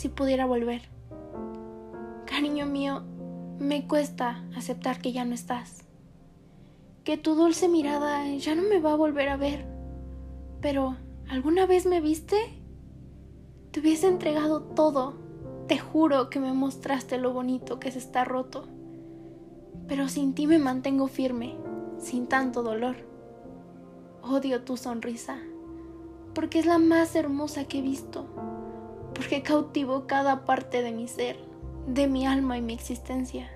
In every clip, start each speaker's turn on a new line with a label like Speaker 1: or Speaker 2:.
Speaker 1: si pudiera volver. Cariño mío, me cuesta aceptar que ya no estás, que tu dulce mirada ya no me va a volver a ver. Pero, ¿alguna vez me viste? Te hubiese entregado todo. Te juro que me mostraste lo bonito que se está roto. Pero sin ti me mantengo firme, sin tanto dolor. Odio tu sonrisa, porque es la más hermosa que he visto, porque cautivó cada parte de mi ser, de mi alma y mi existencia.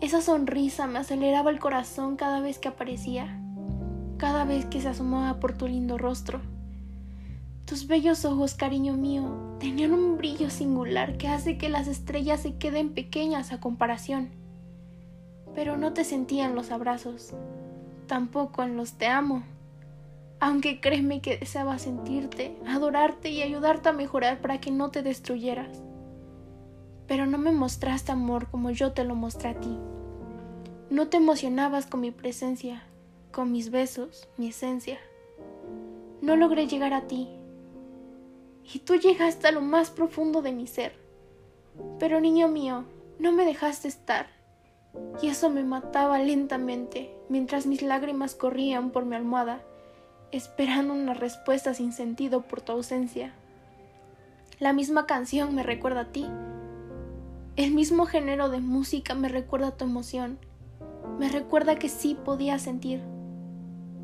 Speaker 1: Esa sonrisa me aceleraba el corazón cada vez que aparecía, cada vez que se asomaba por tu lindo rostro. Tus bellos ojos, cariño mío, tenían un brillo singular que hace que las estrellas se queden pequeñas a comparación. Pero no te sentía en los abrazos, tampoco en los te amo aunque créeme que deseaba sentirte, adorarte y ayudarte a mejorar para que no te destruyeras. Pero no me mostraste amor como yo te lo mostré a ti. No te emocionabas con mi presencia, con mis besos, mi esencia. No logré llegar a ti. Y tú llegaste a lo más profundo de mi ser. Pero niño mío, no me dejaste estar. Y eso me mataba lentamente mientras mis lágrimas corrían por mi almohada esperando una respuesta sin sentido por tu ausencia. La misma canción me recuerda a ti. El mismo género de música me recuerda a tu emoción. Me recuerda que sí podía sentir,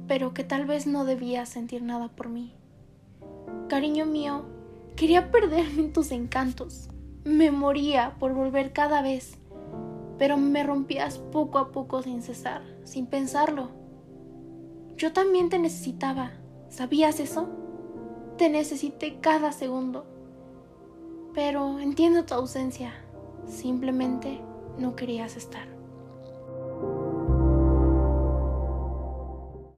Speaker 1: pero que tal vez no debía sentir nada por mí. Cariño mío, quería perderme en tus encantos. Me moría por volver cada vez, pero me rompías poco a poco sin cesar, sin pensarlo. Yo también te necesitaba. ¿Sabías eso? Te necesité cada segundo. Pero entiendo tu ausencia. Simplemente no querías estar.